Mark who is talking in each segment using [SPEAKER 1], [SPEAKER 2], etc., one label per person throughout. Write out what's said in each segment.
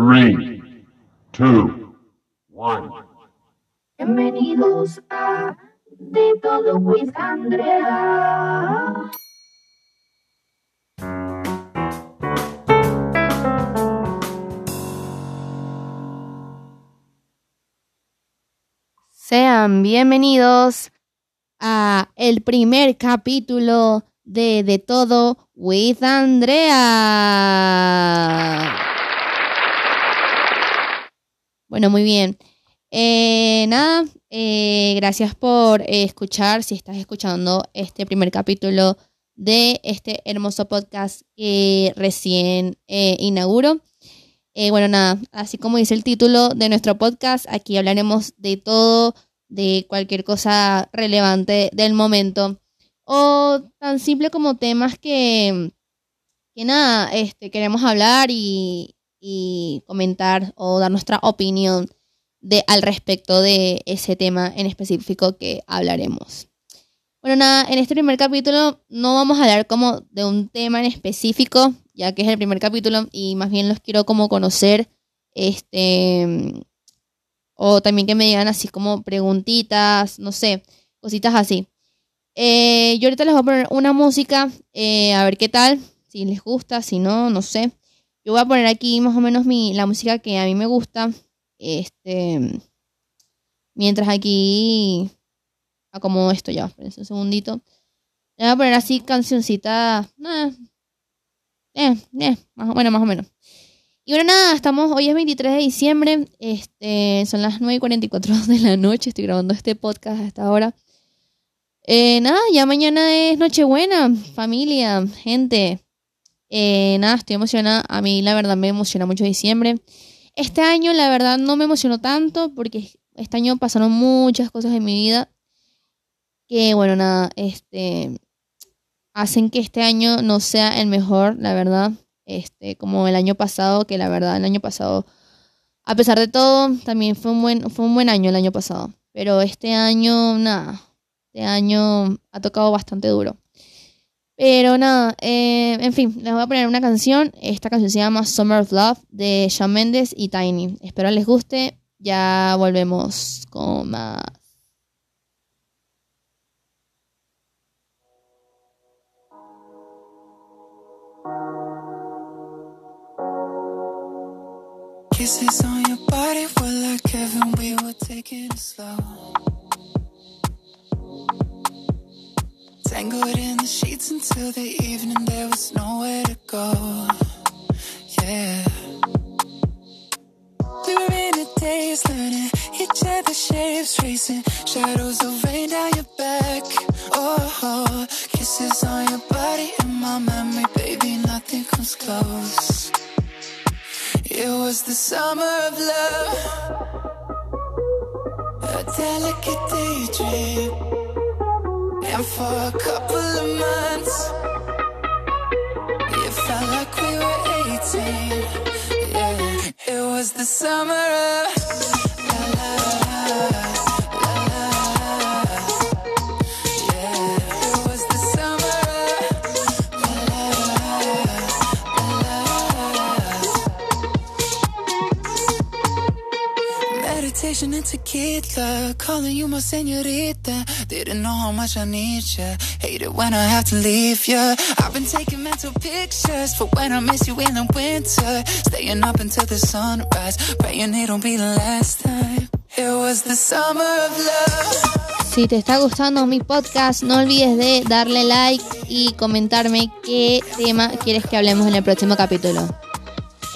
[SPEAKER 1] Three, two, one.
[SPEAKER 2] Bienvenidos a De Todo with Andrea.
[SPEAKER 3] Sean bienvenidos a el primer capítulo de De Todo with Andrea. Bueno, muy bien. Eh, nada, eh, gracias por escuchar, si estás escuchando este primer capítulo de este hermoso podcast que recién eh, inauguro. Eh, bueno, nada, así como dice el título de nuestro podcast, aquí hablaremos de todo, de cualquier cosa relevante del momento o tan simple como temas que, que nada, este, queremos hablar y, y comentar o dar nuestra opinión de, al respecto de ese tema en específico que hablaremos. Bueno, nada, en este primer capítulo no vamos a hablar como de un tema en específico, ya que es el primer capítulo y más bien los quiero como conocer, este, o también que me digan así como preguntitas, no sé, cositas así. Eh, yo ahorita les voy a poner una música, eh, a ver qué tal, si les gusta, si no, no sé. Yo voy a poner aquí más o menos mi, la música que a mí me gusta, este, mientras aquí acomodo esto ya, espérense un segundito. Le voy a poner así cancioncita, eh, eh, más, bueno, más o menos. Y bueno, nada, estamos, hoy es 23 de diciembre, este, son las 9 y 44 de la noche, estoy grabando este podcast a esta hora. Eh, nada, ya mañana es Nochebuena, familia, gente. Eh, nada, estoy emocionada, a mí la verdad me emociona mucho diciembre. Este año la verdad no me emocionó tanto porque este año pasaron muchas cosas en mi vida que bueno, nada, este hacen que este año no sea el mejor, la verdad, este como el año pasado, que la verdad el año pasado a pesar de todo también fue un buen fue un buen año el año pasado, pero este año nada, este año ha tocado bastante duro. Pero nada, eh, en fin, les voy a poner una canción. Esta canción se llama Summer of Love de Shawn Mendes y Tiny. Espero les guste. Ya volvemos con más.
[SPEAKER 4] Kisses we were taking it slow. Tangled in the sheets until the evening, there was nowhere to go. Yeah. We were in a daze, learning each other's shapes, tracing shadows of rain down your back. Oh, kisses on your body in my memory, baby, nothing comes close. It was the summer of love, a delicate daydream. And for a couple of months, it felt like we were 18. Yeah, it was the summer of Calling you my. Didn't know how much I need. Hate it when I have to leave. I've been taking mental pictures for when I miss you in the winter. Staying up until the sunrise, it'll be the last time. It was the summer of love.
[SPEAKER 3] Si te está gustando mi podcast, no olvides de darle like y comentarme qué tema quieres que hablemos en el próximo capítulo.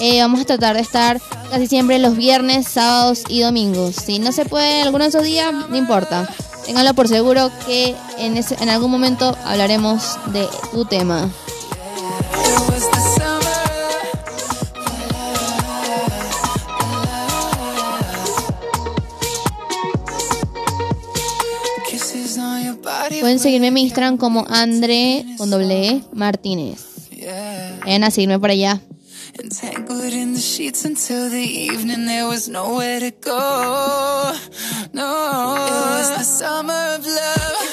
[SPEAKER 3] Eh, vamos a tratar de estar casi siempre los viernes, sábados y domingos. Si no se puede alguno de esos días, no importa. Ténganlo por seguro que en, ese- en algún momento hablaremos de tu tema. Pueden seguirme en mi Instagram como Andre con doble E Martínez. Vayan a seguirme por allá.
[SPEAKER 4] Sheets until the evening, there was nowhere to go. No, it was the summer of love.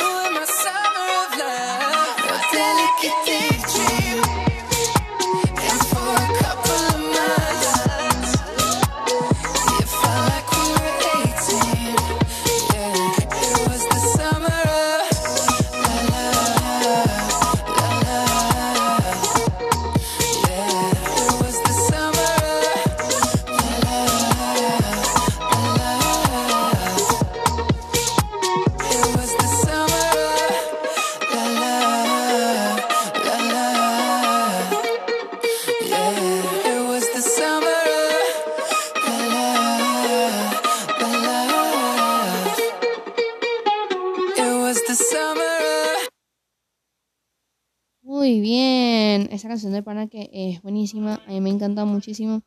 [SPEAKER 3] Canción de pana que es buenísima. A mí me encanta muchísimo.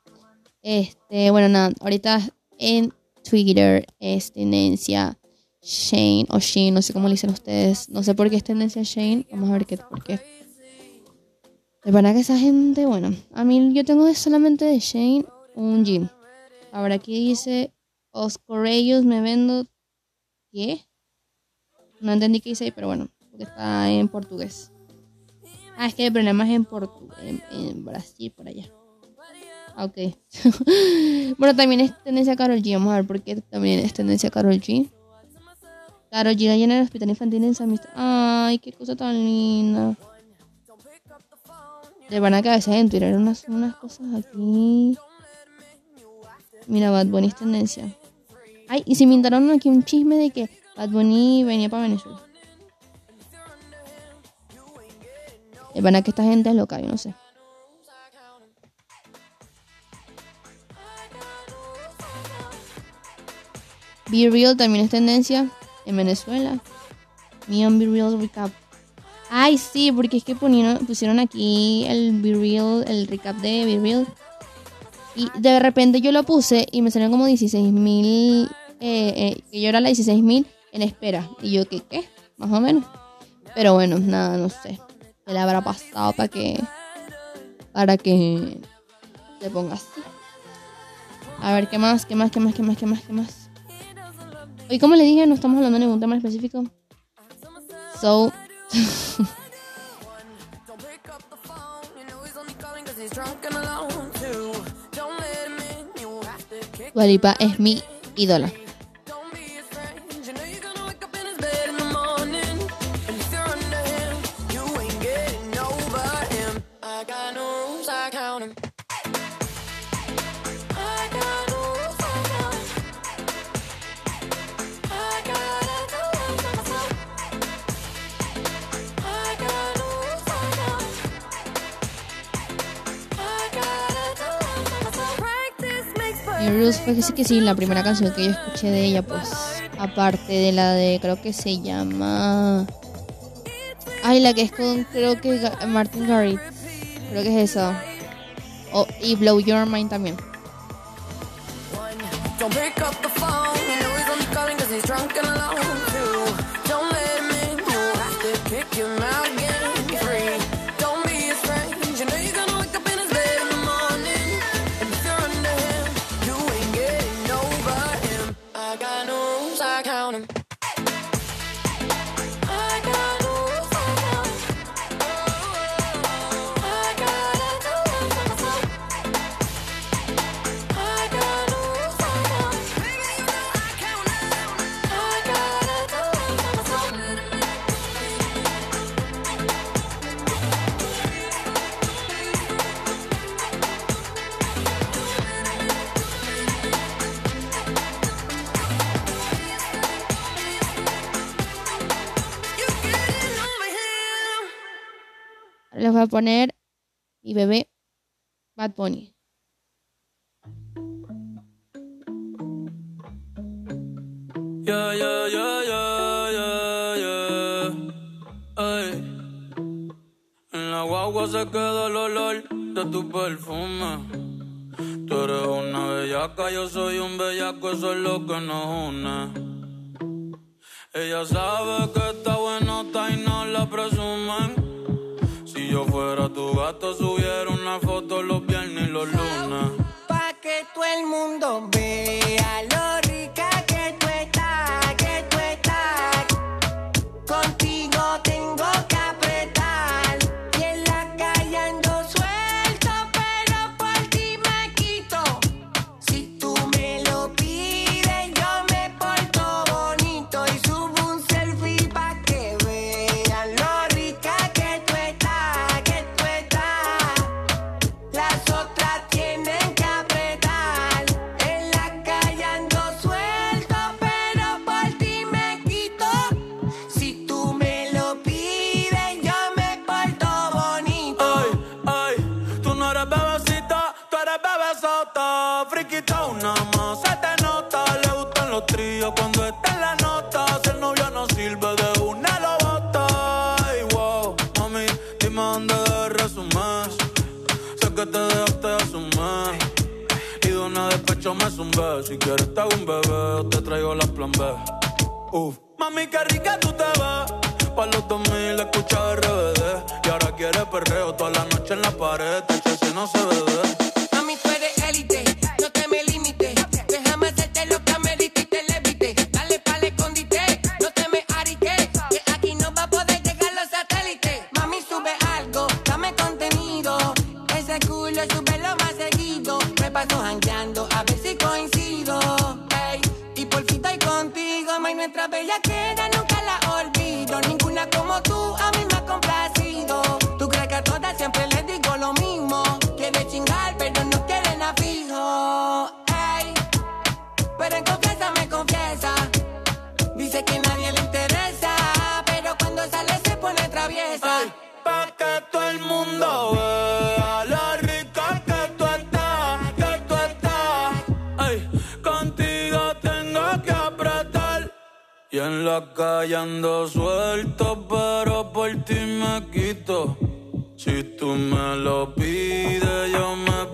[SPEAKER 3] Este, bueno, nada, ahorita en Twitter es tendencia Shane o Shane, no sé cómo le dicen ustedes. No sé por qué es tendencia Shane. Vamos a ver qué, por qué. De pana que esa gente, bueno, a mí yo tengo solamente de Shane un jean. Ahora aquí dice ellos me vendo. ¿Qué? No entendí qué dice ahí, pero bueno, porque está en portugués. Ah, es que el problema es en, Portu en, Brasil, por allá. Ah, Ok. bueno, también es tendencia Carol G. Vamos a ver por qué también es tendencia Carol G. Carol G la llena del hospital infantil en San Mist- Ay, qué cosa tan linda. De van a a veces en Twitter unas, unas cosas aquí. Mira, Bad Bunny es tendencia. Ay, y se inventaron aquí un chisme de que Bad Bunny venía para Venezuela. De van a que esta gente es loca, yo no sé. Be Real también es tendencia en Venezuela. Me on Be Real Recap. Ay, sí, porque es que pusieron, pusieron aquí el Be Real, el recap de Be Real. Y de repente yo lo puse y me salieron como 16 mil, eh, eh, que yo era la 16 mil en espera. Y yo, ¿qué? ¿Qué? Más o menos. Pero bueno, nada, no sé. ¿Qué le habrá pasado para que, para que se ponga así? A ver, ¿qué más? ¿Qué más? ¿Qué más? ¿Qué más? ¿Qué más? ¿Qué más? Hoy, como le dije, no estamos hablando de ningún tema específico. So, Dua Lipa es mi ídola. Y Rules fue que sí que sí, la primera canción que yo escuché de ella, pues, aparte de la de, creo que se llama... Ay, la que es con, creo que Martin Garrix. Creo que es esa. Oh, y Blow Your Mind también.
[SPEAKER 5] Don't let him in. Have to kick him out
[SPEAKER 3] voy a poner mi bebé Bad Bunny.
[SPEAKER 6] Yeah, yeah, yeah, yeah, yeah, yeah. Ey. En la guagua se queda el olor de tu perfume. Tú eres una bellaca, yo soy un bellaco, eso es lo que nos une. Ella sabe que está buenota y no la presumen. Yo fuera tu gato, subiera
[SPEAKER 5] todo el mundo vea la que tú estás, que tú estás.
[SPEAKER 7] Ay, contigo tengo que apretar. Y en la calle ando suelto, pero por ti me quito. Si tú me lo pides, yo me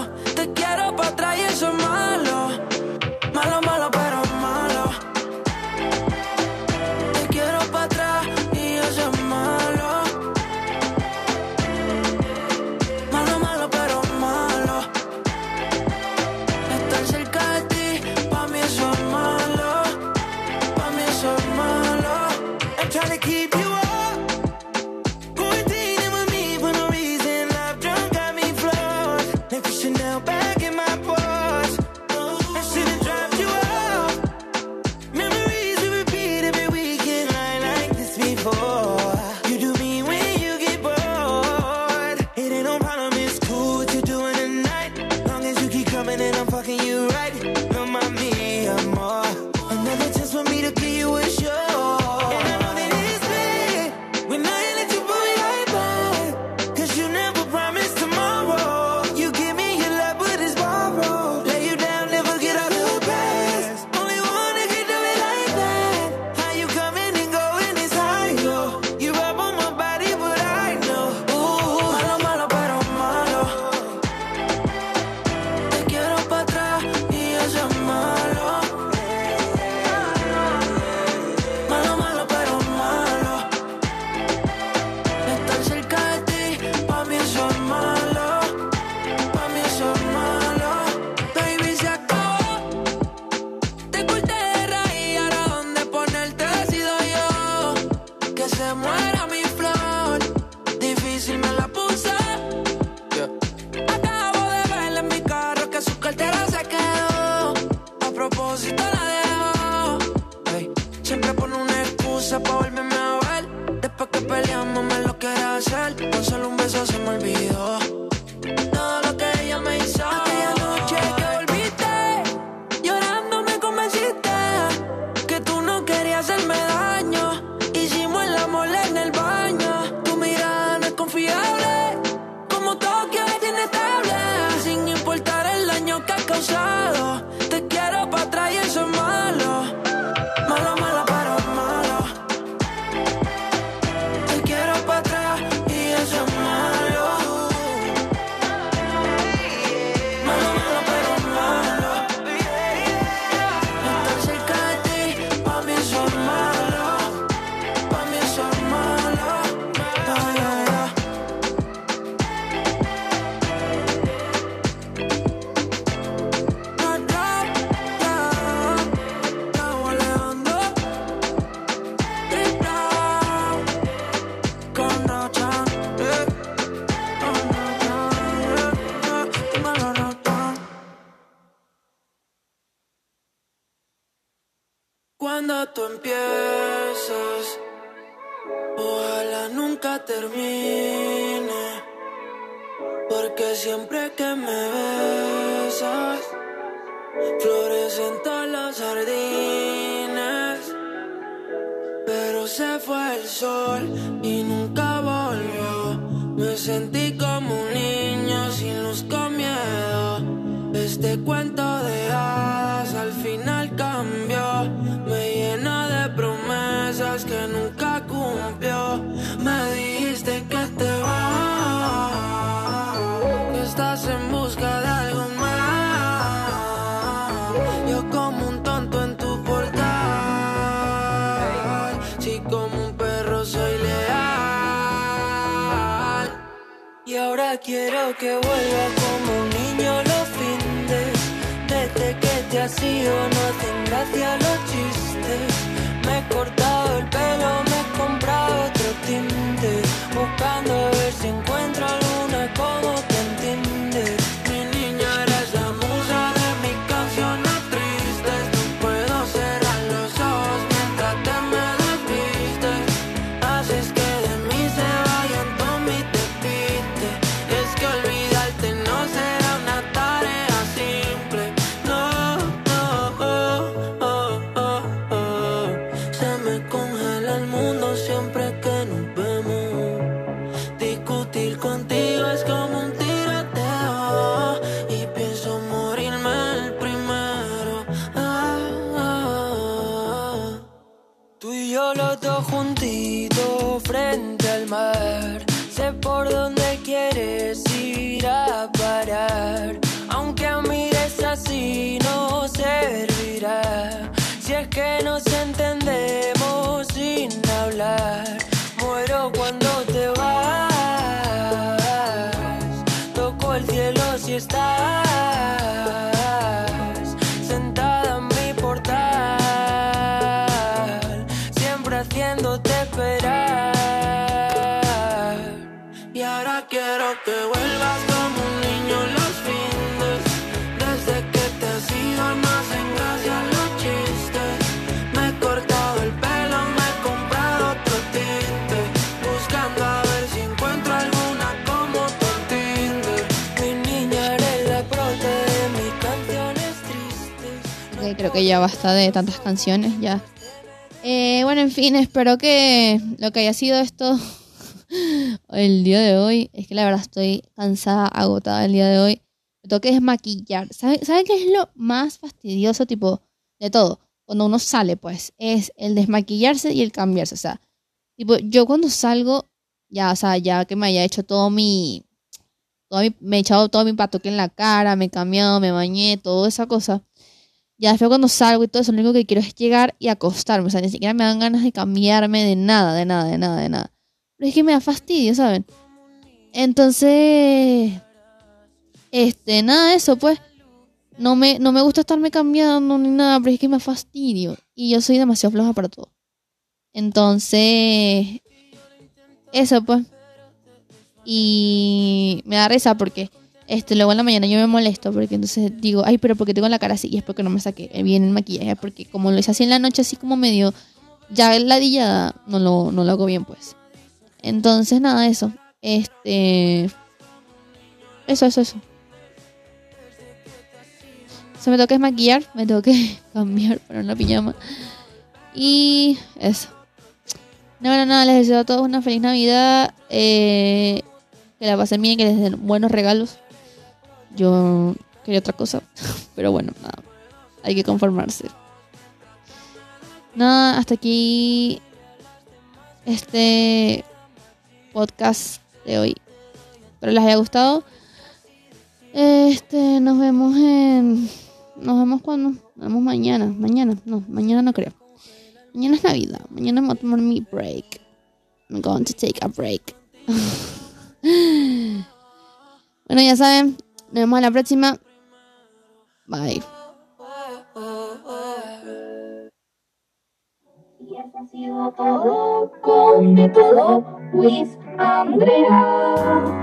[SPEAKER 8] keep
[SPEAKER 5] cansado tú empiezas, ojalá nunca termine. Porque siempre que me besas, florecen todas las jardines. Pero se fue el sol y nunca volvió. Me sentí como un niño sin luz con miedo. Este cuento de que vuelva como un niño los findes. Desde que te has ido no hacen gracia los chistes. Me he cortado el pelo, me he comprado otro tinte. Dos juntitos frente al mar. Sé por dónde quieres ir a parar. Aunque mires así no servirá. Si es que nos entendemos
[SPEAKER 3] creo que ya basta de tantas canciones, ya. Eh, bueno, en fin, espero que lo que haya sido esto el día de hoy, es que la verdad estoy cansada, agotada el día de hoy. Me tengo que desmaquillar. ¿Saben ¿saben qué es lo más fastidioso, tipo, de todo? Cuando uno sale, pues, es el desmaquillarse y el cambiarse. O sea, tipo, yo cuando salgo, ya, o sea, ya que me haya hecho todo mi... Todo me he echado todo mi patoque en la cara, me he cambiado, me bañé, toda esa cosa. Ya después cuando salgo y todo eso, lo único que quiero es llegar y acostarme. O sea, ni siquiera me dan ganas de cambiarme de nada, de nada, de nada, de nada. Pero es que me da fastidio, ¿saben? Entonces, este, nada de eso, pues. No me, no me gusta estarme cambiando ni nada, pero es que me da fastidio. Y yo soy demasiado floja para todo. Entonces, eso, pues. Y me da risa porque este, luego en la mañana yo me molesto porque entonces digo, ay, pero porque tengo la cara así y es porque no me saqué bien el maquillaje, porque como lo hice así en la noche, así como medio, ya ladillada, no lo, no lo hago bien, pues. Entonces, nada, eso. Este. Eso, eso, eso. Se me toca maquillar, me tengo cambiar para una pijama. Y eso. No, bueno, nada, les deseo a todos una feliz Navidad. eh, que la pasen bien, que les den buenos regalos. Yo quería otra cosa, pero bueno, nada. Hay que conformarse. Nada, hasta aquí este podcast de hoy. Espero les haya gustado. Este, nos vemos en. Nos vemos cuando. Nos vemos mañana. Mañana, no, mañana no creo. Mañana es Navidad. Mañana me voy mi break. I'm going to take a break. bueno, ya saben. Nos vemos a la próxima. Bye.
[SPEAKER 2] Ha sido todo con de todo, Luis Andrea.